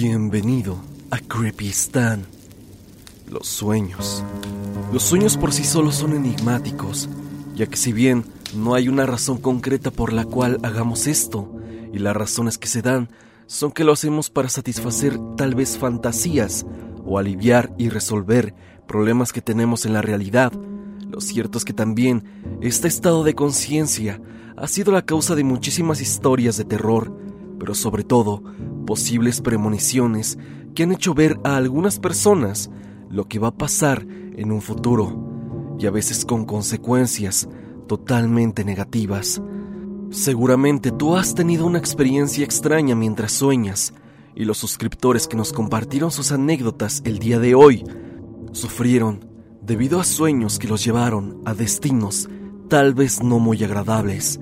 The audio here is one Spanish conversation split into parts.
Bienvenido a Creepy Stan. Los sueños. Los sueños por sí solos son enigmáticos, ya que si bien no hay una razón concreta por la cual hagamos esto, y las razones que se dan son que lo hacemos para satisfacer tal vez fantasías o aliviar y resolver problemas que tenemos en la realidad, lo cierto es que también este estado de conciencia ha sido la causa de muchísimas historias de terror, pero sobre todo posibles premoniciones que han hecho ver a algunas personas lo que va a pasar en un futuro, y a veces con consecuencias totalmente negativas. Seguramente tú has tenido una experiencia extraña mientras sueñas, y los suscriptores que nos compartieron sus anécdotas el día de hoy sufrieron debido a sueños que los llevaron a destinos tal vez no muy agradables.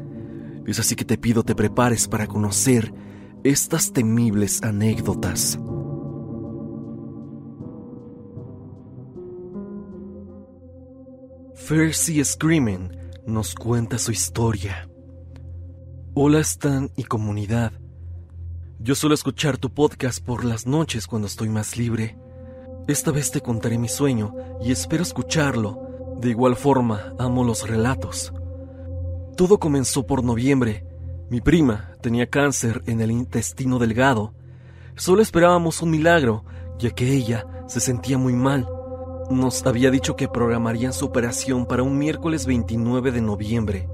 Es así que te pido te prepares para conocer estas temibles anécdotas. Fercy Screaming nos cuenta su historia. Hola Stan y comunidad. Yo suelo escuchar tu podcast por las noches cuando estoy más libre. Esta vez te contaré mi sueño y espero escucharlo. De igual forma, amo los relatos. Todo comenzó por noviembre, mi prima tenía cáncer en el intestino delgado. Solo esperábamos un milagro, ya que ella se sentía muy mal. Nos había dicho que programarían su operación para un miércoles 29 de noviembre.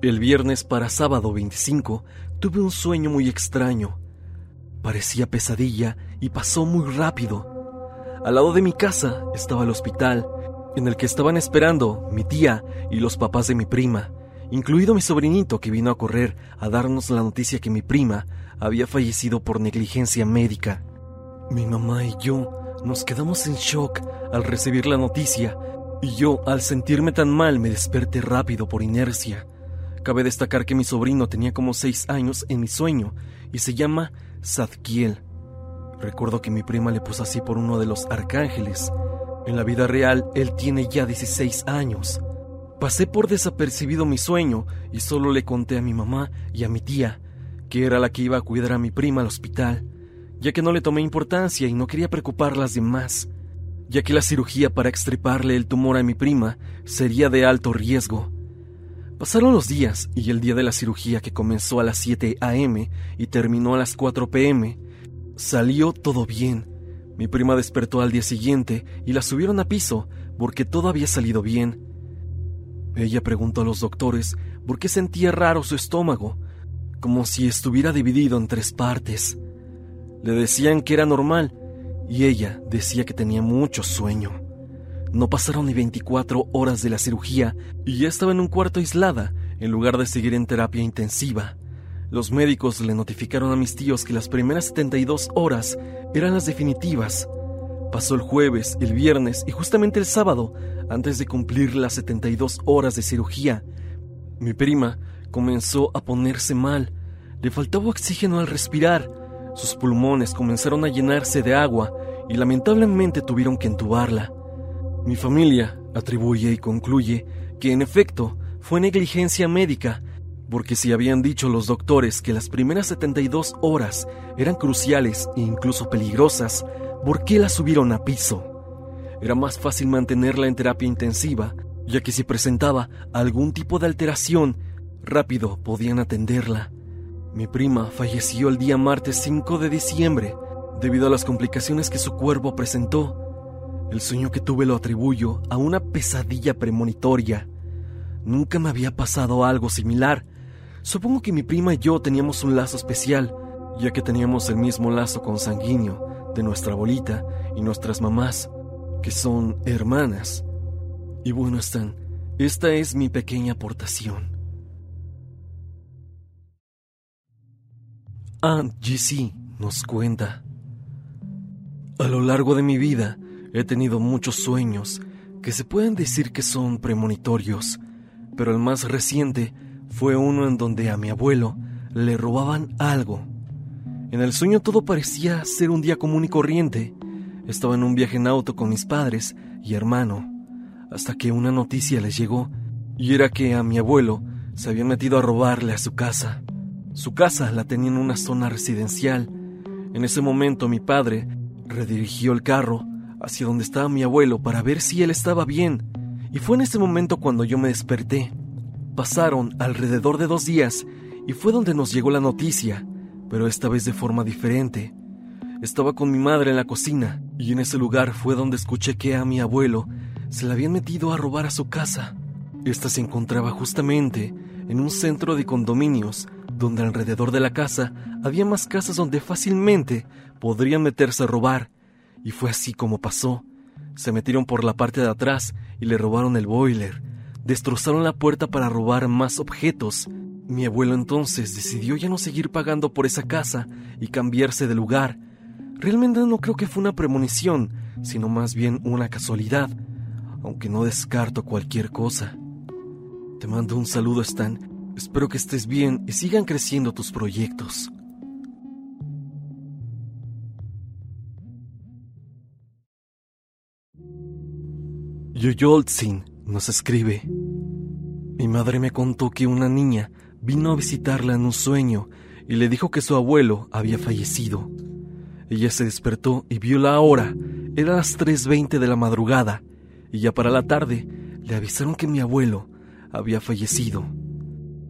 El viernes para sábado 25 tuve un sueño muy extraño. Parecía pesadilla y pasó muy rápido. Al lado de mi casa estaba el hospital, en el que estaban esperando mi tía y los papás de mi prima incluido mi sobrinito que vino a correr a darnos la noticia que mi prima había fallecido por negligencia médica. Mi mamá y yo nos quedamos en shock al recibir la noticia y yo, al sentirme tan mal, me desperté rápido por inercia. Cabe destacar que mi sobrino tenía como seis años en mi sueño y se llama Zadkiel. Recuerdo que mi prima le puso así por uno de los arcángeles. En la vida real, él tiene ya 16 años. Pasé por desapercibido mi sueño y solo le conté a mi mamá y a mi tía, que era la que iba a cuidar a mi prima al hospital, ya que no le tomé importancia y no quería preocuparlas de más, ya que la cirugía para extriparle el tumor a mi prima sería de alto riesgo. Pasaron los días y el día de la cirugía que comenzó a las 7 a.m. y terminó a las 4 p.m. salió todo bien. Mi prima despertó al día siguiente y la subieron a piso porque todo había salido bien ella preguntó a los doctores por qué sentía raro su estómago, como si estuviera dividido en tres partes. Le decían que era normal y ella decía que tenía mucho sueño. No pasaron ni 24 horas de la cirugía y ya estaba en un cuarto aislada en lugar de seguir en terapia intensiva. Los médicos le notificaron a mis tíos que las primeras 72 horas eran las definitivas Pasó el jueves, el viernes y justamente el sábado, antes de cumplir las 72 horas de cirugía. Mi prima comenzó a ponerse mal. Le faltaba oxígeno al respirar. Sus pulmones comenzaron a llenarse de agua y lamentablemente tuvieron que entubarla. Mi familia atribuye y concluye que en efecto fue negligencia médica, porque si habían dicho los doctores que las primeras 72 horas eran cruciales e incluso peligrosas, ¿Por qué la subieron a piso? Era más fácil mantenerla en terapia intensiva, ya que si presentaba algún tipo de alteración, rápido podían atenderla. Mi prima falleció el día martes 5 de diciembre debido a las complicaciones que su cuerpo presentó. El sueño que tuve lo atribuyo a una pesadilla premonitoria. Nunca me había pasado algo similar. Supongo que mi prima y yo teníamos un lazo especial, ya que teníamos el mismo lazo consanguíneo de nuestra abuelita y nuestras mamás, que son hermanas. Y bueno, están, esta es mi pequeña aportación. Aunt GC nos cuenta. A lo largo de mi vida he tenido muchos sueños que se pueden decir que son premonitorios, pero el más reciente fue uno en donde a mi abuelo le robaban algo en el sueño todo parecía ser un día común y corriente. Estaba en un viaje en auto con mis padres y hermano, hasta que una noticia les llegó, y era que a mi abuelo se habían metido a robarle a su casa. Su casa la tenía en una zona residencial. En ese momento mi padre redirigió el carro hacia donde estaba mi abuelo para ver si él estaba bien, y fue en ese momento cuando yo me desperté. Pasaron alrededor de dos días y fue donde nos llegó la noticia, pero esta vez de forma diferente. Estaba con mi madre en la cocina y en ese lugar fue donde escuché que a mi abuelo se le habían metido a robar a su casa. Esta se encontraba justamente en un centro de condominios donde alrededor de la casa había más casas donde fácilmente podrían meterse a robar. Y fue así como pasó. Se metieron por la parte de atrás y le robaron el boiler. Destrozaron la puerta para robar más objetos. Mi abuelo entonces decidió ya no seguir pagando por esa casa y cambiarse de lugar. Realmente no creo que fue una premonición, sino más bien una casualidad, aunque no descarto cualquier cosa. Te mando un saludo, Stan. Espero que estés bien y sigan creciendo tus proyectos. Yoyoltsin nos escribe. Mi madre me contó que una niña vino a visitarla en un sueño y le dijo que su abuelo había fallecido. Ella se despertó y vio la hora. Era las 3.20 de la madrugada y ya para la tarde le avisaron que mi abuelo había fallecido.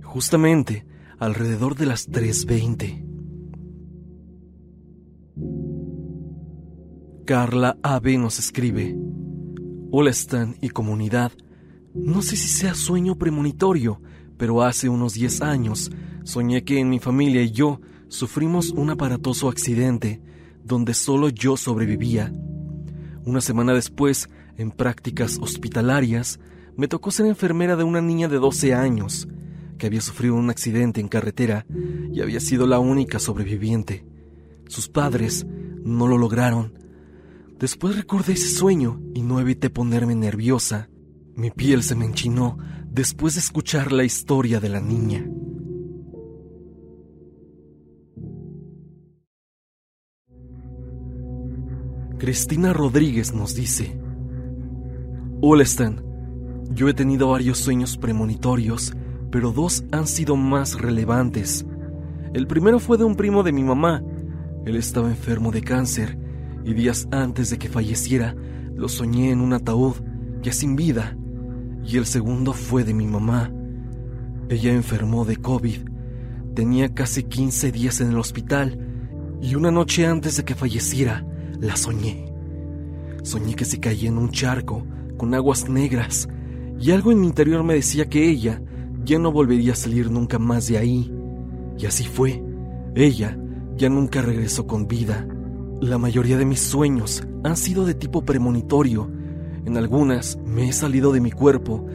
Justamente alrededor de las 3.20. Carla AB nos escribe. Hola Stan y comunidad. No sé si sea sueño premonitorio, pero hace unos 10 años soñé que en mi familia y yo sufrimos un aparatoso accidente donde solo yo sobrevivía. Una semana después, en prácticas hospitalarias, me tocó ser enfermera de una niña de 12 años que había sufrido un accidente en carretera y había sido la única sobreviviente. Sus padres no lo lograron. Después recordé ese sueño y no evité ponerme nerviosa. Mi piel se me enchinó después de escuchar la historia de la niña. Cristina Rodríguez nos dice, Hola yo he tenido varios sueños premonitorios, pero dos han sido más relevantes. El primero fue de un primo de mi mamá. Él estaba enfermo de cáncer y días antes de que falleciera lo soñé en un ataúd ya sin vida. Y el segundo fue de mi mamá. Ella enfermó de COVID. Tenía casi 15 días en el hospital y una noche antes de que falleciera la soñé. Soñé que se caía en un charco con aguas negras y algo en mi interior me decía que ella ya no volvería a salir nunca más de ahí. Y así fue. Ella ya nunca regresó con vida. La mayoría de mis sueños han sido de tipo premonitorio. En algunas me he salido de mi cuerpo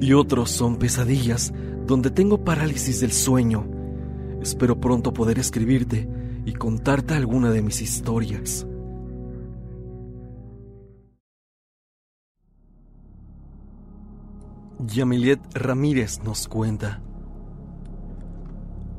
y otros son pesadillas donde tengo parálisis del sueño. Espero pronto poder escribirte y contarte alguna de mis historias. Yamilet Ramírez nos cuenta.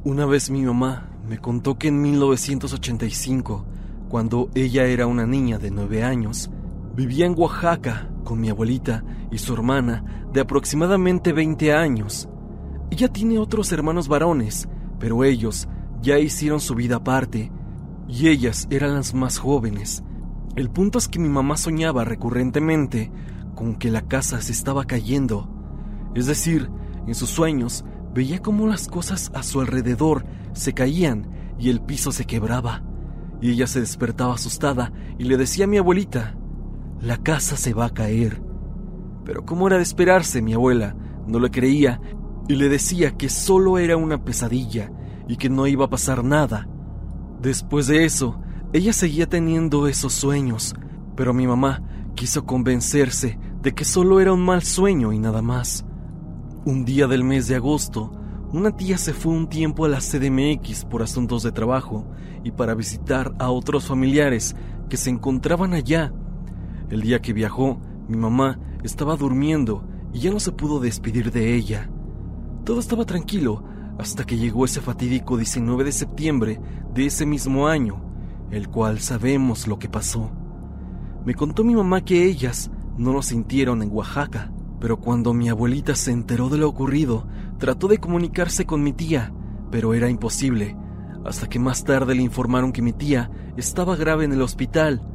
Una vez mi mamá me contó que en 1985, cuando ella era una niña de nueve años, vivía en Oaxaca con mi abuelita y su hermana de aproximadamente 20 años. Ella tiene otros hermanos varones, pero ellos ya hicieron su vida aparte y ellas eran las más jóvenes. El punto es que mi mamá soñaba recurrentemente con que la casa se estaba cayendo es decir, en sus sueños veía cómo las cosas a su alrededor se caían y el piso se quebraba. Y ella se despertaba asustada y le decía a mi abuelita, la casa se va a caer. Pero como era de esperarse, mi abuela no le creía y le decía que solo era una pesadilla y que no iba a pasar nada. Después de eso, ella seguía teniendo esos sueños, pero mi mamá quiso convencerse de que solo era un mal sueño y nada más. Un día del mes de agosto, una tía se fue un tiempo a la CDMX por asuntos de trabajo y para visitar a otros familiares que se encontraban allá. El día que viajó, mi mamá estaba durmiendo y ya no se pudo despedir de ella. Todo estaba tranquilo hasta que llegó ese fatídico 19 de septiembre de ese mismo año, el cual sabemos lo que pasó. Me contó mi mamá que ellas no lo sintieron en Oaxaca, pero cuando mi abuelita se enteró de lo ocurrido, trató de comunicarse con mi tía, pero era imposible. hasta que más tarde le informaron que mi tía estaba grave en el hospital.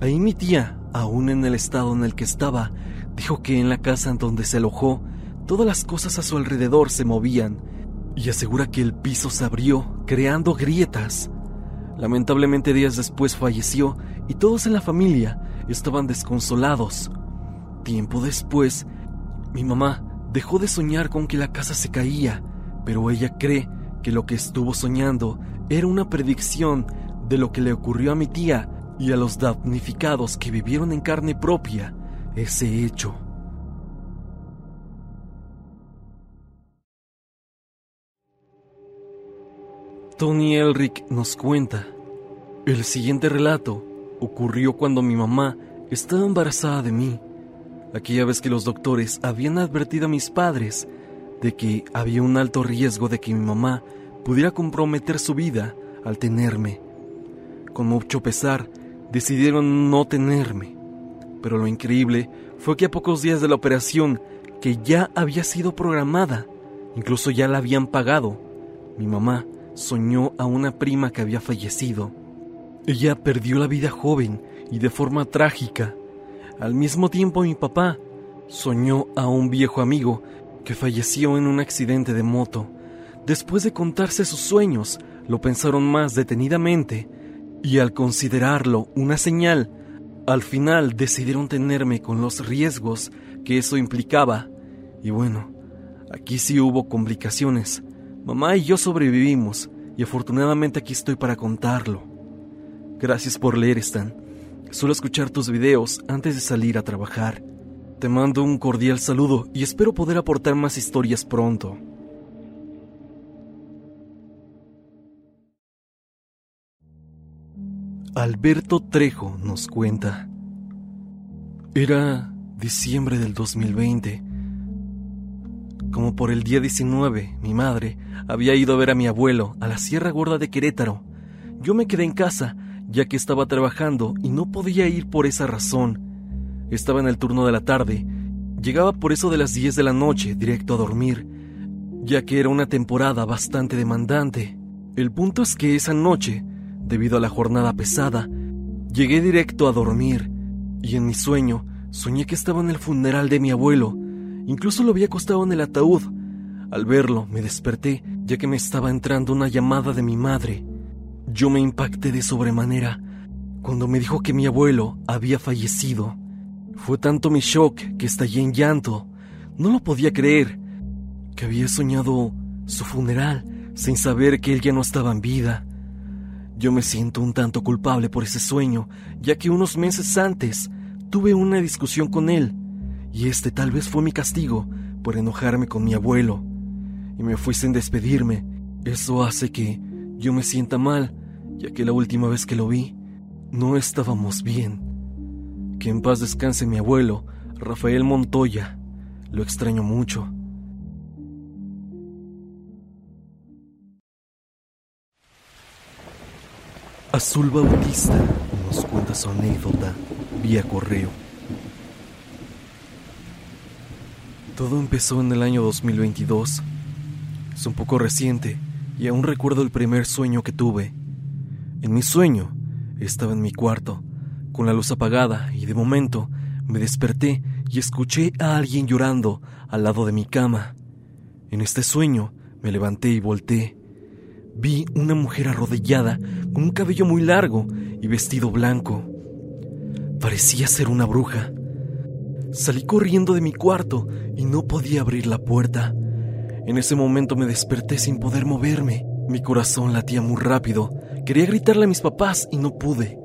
Ahí mi tía, aún en el estado en el que estaba, dijo que en la casa en donde se alojó, todas las cosas a su alrededor se movían y asegura que el piso se abrió, creando grietas. Lamentablemente días después falleció y todos en la familia estaban desconsolados. Tiempo después, mi mamá dejó de soñar con que la casa se caía, pero ella cree que lo que estuvo soñando era una predicción de lo que le ocurrió a mi tía y a los damnificados que vivieron en carne propia ese hecho. Tony Elric nos cuenta, el siguiente relato ocurrió cuando mi mamá estaba embarazada de mí, aquella vez que los doctores habían advertido a mis padres de que había un alto riesgo de que mi mamá pudiera comprometer su vida al tenerme. Con mucho pesar, decidieron no tenerme. Pero lo increíble fue que a pocos días de la operación, que ya había sido programada, incluso ya la habían pagado, mi mamá soñó a una prima que había fallecido. Ella perdió la vida joven y de forma trágica. Al mismo tiempo mi papá soñó a un viejo amigo que falleció en un accidente de moto. Después de contarse sus sueños, lo pensaron más detenidamente y al considerarlo una señal, al final decidieron tenerme con los riesgos que eso implicaba. Y bueno, aquí sí hubo complicaciones. Mamá y yo sobrevivimos y afortunadamente aquí estoy para contarlo. Gracias por leer, Stan. Suelo escuchar tus videos antes de salir a trabajar. Te mando un cordial saludo y espero poder aportar más historias pronto. Alberto Trejo nos cuenta. Era diciembre del 2020. Como por el día 19, mi madre había ido a ver a mi abuelo a la Sierra Gorda de Querétaro. Yo me quedé en casa, ya que estaba trabajando y no podía ir por esa razón. Estaba en el turno de la tarde. Llegaba por eso de las 10 de la noche directo a dormir, ya que era una temporada bastante demandante. El punto es que esa noche, debido a la jornada pesada, llegué directo a dormir y en mi sueño soñé que estaba en el funeral de mi abuelo. Incluso lo había acostado en el ataúd. Al verlo, me desperté, ya que me estaba entrando una llamada de mi madre. Yo me impacté de sobremanera cuando me dijo que mi abuelo había fallecido. Fue tanto mi shock que estallé en llanto. No lo podía creer. Que había soñado su funeral sin saber que él ya no estaba en vida. Yo me siento un tanto culpable por ese sueño, ya que unos meses antes tuve una discusión con él, y este tal vez fue mi castigo por enojarme con mi abuelo, y me fui sin despedirme. Eso hace que yo me sienta mal, ya que la última vez que lo vi, no estábamos bien. Que en paz descanse mi abuelo, Rafael Montoya. Lo extraño mucho. Azul Bautista nos cuenta su anécdota vía correo. Todo empezó en el año 2022. Es un poco reciente y aún recuerdo el primer sueño que tuve. En mi sueño estaba en mi cuarto, con la luz apagada y de momento me desperté y escuché a alguien llorando al lado de mi cama. En este sueño me levanté y volteé. Vi una mujer arrodillada con un cabello muy largo y vestido blanco. Parecía ser una bruja. Salí corriendo de mi cuarto y no podía abrir la puerta. En ese momento me desperté sin poder moverme. Mi corazón latía muy rápido. Quería gritarle a mis papás y no pude.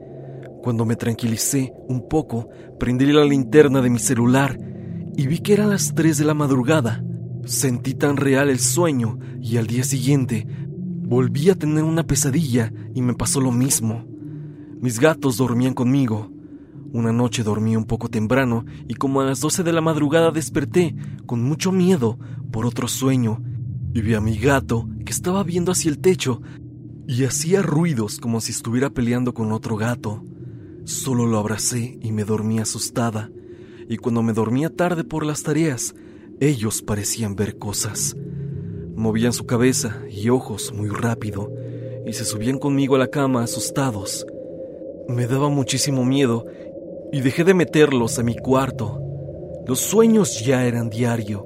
Cuando me tranquilicé un poco, prendí la linterna de mi celular y vi que eran las 3 de la madrugada. Sentí tan real el sueño y al día siguiente volví a tener una pesadilla y me pasó lo mismo. Mis gatos dormían conmigo. Una noche dormí un poco temprano y como a las 12 de la madrugada desperté con mucho miedo por otro sueño y vi a mi gato que estaba viendo hacia el techo y hacía ruidos como si estuviera peleando con otro gato. Solo lo abracé y me dormí asustada, y cuando me dormía tarde por las tareas, ellos parecían ver cosas. Movían su cabeza y ojos muy rápido, y se subían conmigo a la cama asustados. Me daba muchísimo miedo y dejé de meterlos a mi cuarto. Los sueños ya eran diario.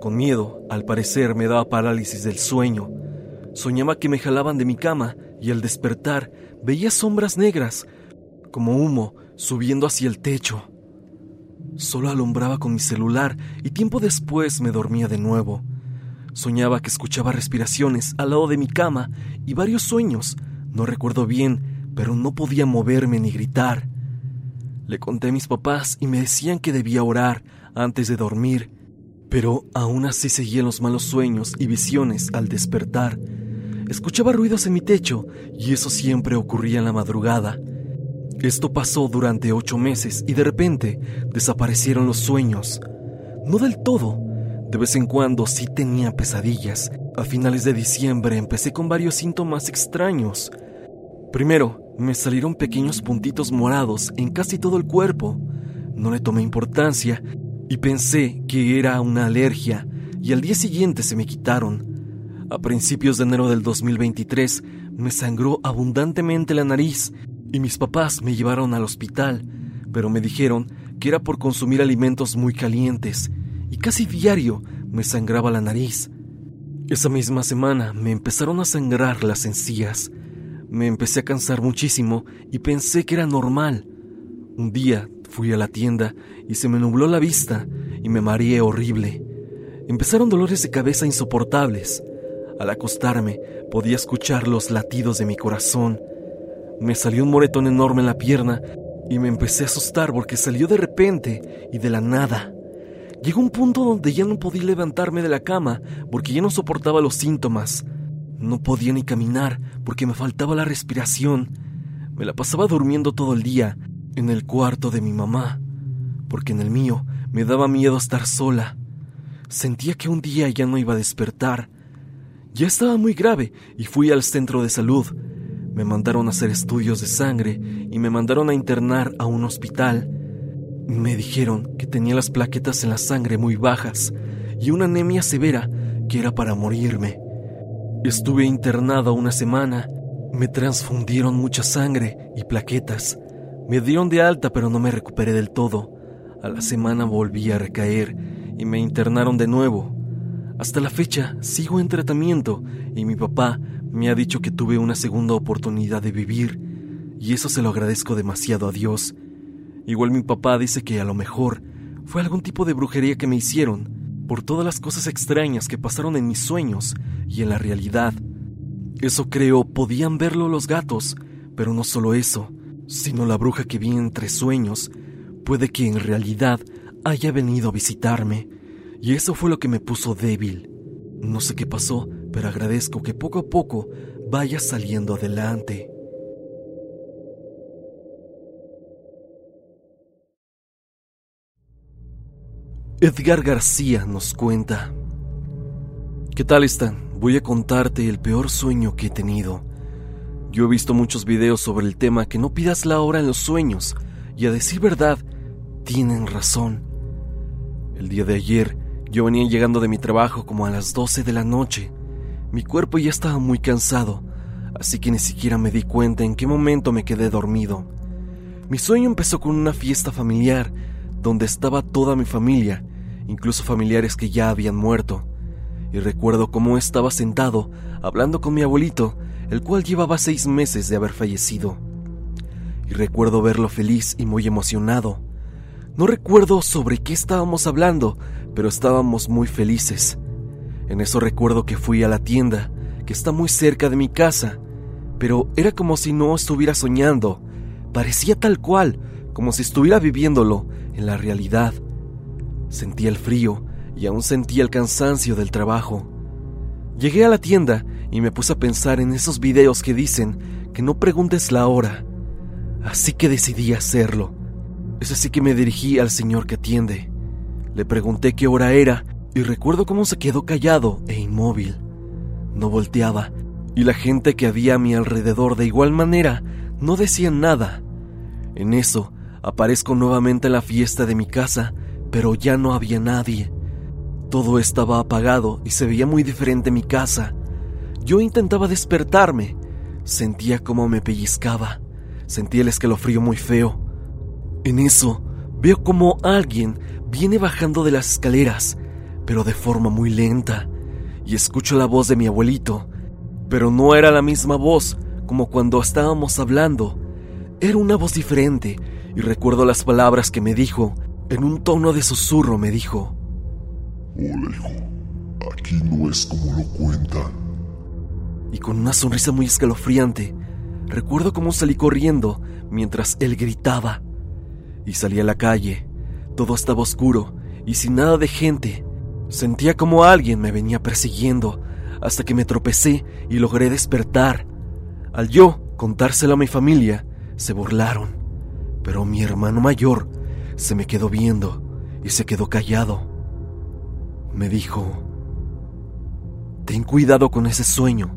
Con miedo, al parecer, me daba parálisis del sueño. Soñaba que me jalaban de mi cama y al despertar veía sombras negras, como humo, subiendo hacia el techo. Solo alumbraba con mi celular y tiempo después me dormía de nuevo. Soñaba que escuchaba respiraciones al lado de mi cama y varios sueños. No recuerdo bien, pero no podía moverme ni gritar. Le conté a mis papás y me decían que debía orar antes de dormir, pero aún así seguían los malos sueños y visiones al despertar. Escuchaba ruidos en mi techo y eso siempre ocurría en la madrugada. Esto pasó durante ocho meses y de repente desaparecieron los sueños. No del todo. De vez en cuando sí tenía pesadillas. A finales de diciembre empecé con varios síntomas extraños. Primero, me salieron pequeños puntitos morados en casi todo el cuerpo. No le tomé importancia y pensé que era una alergia y al día siguiente se me quitaron. A principios de enero del 2023 me sangró abundantemente la nariz y mis papás me llevaron al hospital, pero me dijeron que era por consumir alimentos muy calientes y casi diario me sangraba la nariz. Esa misma semana me empezaron a sangrar las encías. Me empecé a cansar muchísimo y pensé que era normal. Un día fui a la tienda y se me nubló la vista y me mareé horrible. Empezaron dolores de cabeza insoportables. Al acostarme podía escuchar los latidos de mi corazón. Me salió un moretón enorme en la pierna y me empecé a asustar porque salió de repente y de la nada. Llegó un punto donde ya no podía levantarme de la cama porque ya no soportaba los síntomas. No podía ni caminar porque me faltaba la respiración. Me la pasaba durmiendo todo el día en el cuarto de mi mamá, porque en el mío me daba miedo estar sola. Sentía que un día ya no iba a despertar. Ya estaba muy grave y fui al centro de salud. Me mandaron a hacer estudios de sangre y me mandaron a internar a un hospital. Me dijeron que tenía las plaquetas en la sangre muy bajas y una anemia severa que era para morirme. Estuve internado una semana. Me transfundieron mucha sangre y plaquetas. Me dieron de alta, pero no me recuperé del todo. A la semana volví a recaer y me internaron de nuevo. Hasta la fecha sigo en tratamiento y mi papá me ha dicho que tuve una segunda oportunidad de vivir y eso se lo agradezco demasiado a Dios. Igual mi papá dice que a lo mejor fue algún tipo de brujería que me hicieron por todas las cosas extrañas que pasaron en mis sueños y en la realidad. Eso creo podían verlo los gatos, pero no solo eso, sino la bruja que vi entre sueños, puede que en realidad haya venido a visitarme, y eso fue lo que me puso débil. No sé qué pasó, pero agradezco que poco a poco vaya saliendo adelante. Edgar García nos cuenta. ¿Qué tal están? Voy a contarte el peor sueño que he tenido. Yo he visto muchos videos sobre el tema que no pidas la hora en los sueños, y a decir verdad, tienen razón. El día de ayer, yo venía llegando de mi trabajo como a las 12 de la noche. Mi cuerpo ya estaba muy cansado, así que ni siquiera me di cuenta en qué momento me quedé dormido. Mi sueño empezó con una fiesta familiar, donde estaba toda mi familia, incluso familiares que ya habían muerto. Y recuerdo cómo estaba sentado, hablando con mi abuelito, el cual llevaba seis meses de haber fallecido. Y recuerdo verlo feliz y muy emocionado. No recuerdo sobre qué estábamos hablando, pero estábamos muy felices. En eso recuerdo que fui a la tienda, que está muy cerca de mi casa, pero era como si no estuviera soñando. Parecía tal cual, como si estuviera viviéndolo en la realidad. Sentía el frío y aún sentía el cansancio del trabajo. Llegué a la tienda y me puse a pensar en esos videos que dicen que no preguntes la hora. Así que decidí hacerlo. Es así que me dirigí al señor que atiende. Le pregunté qué hora era y recuerdo cómo se quedó callado e inmóvil. No volteaba y la gente que había a mi alrededor de igual manera no decían nada. En eso aparezco nuevamente en la fiesta de mi casa, pero ya no había nadie. Todo estaba apagado y se veía muy diferente mi casa. Yo intentaba despertarme. Sentía como me pellizcaba. Sentía el escalofrío muy feo. En eso, veo como alguien viene bajando de las escaleras, pero de forma muy lenta, y escucho la voz de mi abuelito, pero no era la misma voz como cuando estábamos hablando. Era una voz diferente, y recuerdo las palabras que me dijo. En un tono de susurro me dijo, Hola hijo, aquí no es como lo cuentan. Y con una sonrisa muy escalofriante, recuerdo cómo salí corriendo mientras él gritaba. Y salí a la calle. Todo estaba oscuro y sin nada de gente. Sentía como alguien me venía persiguiendo hasta que me tropecé y logré despertar. Al yo contárselo a mi familia, se burlaron. Pero mi hermano mayor se me quedó viendo y se quedó callado. Me dijo, ten cuidado con ese sueño.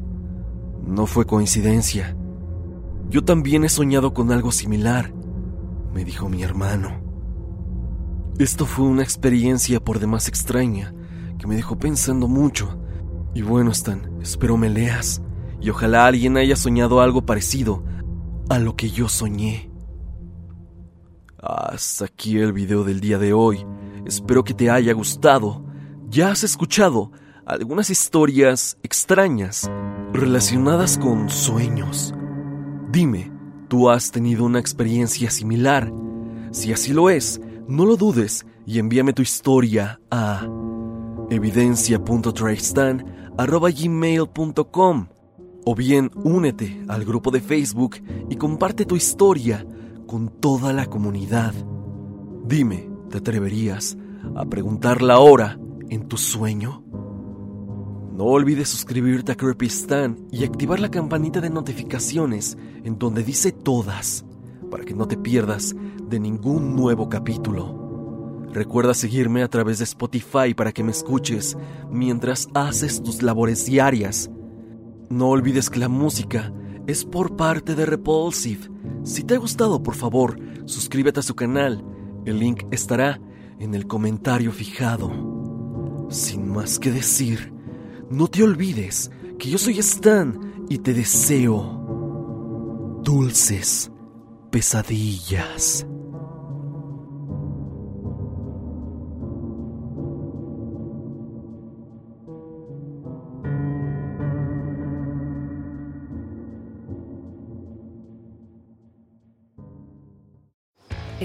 No fue coincidencia. Yo también he soñado con algo similar, me dijo mi hermano. Esto fue una experiencia por demás extraña que me dejó pensando mucho. Y bueno, Stan, espero me leas y ojalá alguien haya soñado algo parecido a lo que yo soñé. Hasta aquí el video del día de hoy. Espero que te haya gustado. Ya has escuchado algunas historias extrañas relacionadas con sueños. Dime, ¿tú has tenido una experiencia similar? Si así lo es, no lo dudes y envíame tu historia a evidencia.tristan.gmail.com o bien únete al grupo de Facebook y comparte tu historia con toda la comunidad. Dime, ¿te atreverías a preguntar la hora en tu sueño? No olvides suscribirte a Creepy Stan y activar la campanita de notificaciones en donde dice todas para que no te pierdas de ningún nuevo capítulo. Recuerda seguirme a través de Spotify para que me escuches mientras haces tus labores diarias. No olvides que la música es por parte de Repulsive. Si te ha gustado, por favor, suscríbete a su canal. El link estará en el comentario fijado. Sin más que decir, no te olvides que yo soy Stan y te deseo dulces pesadillas.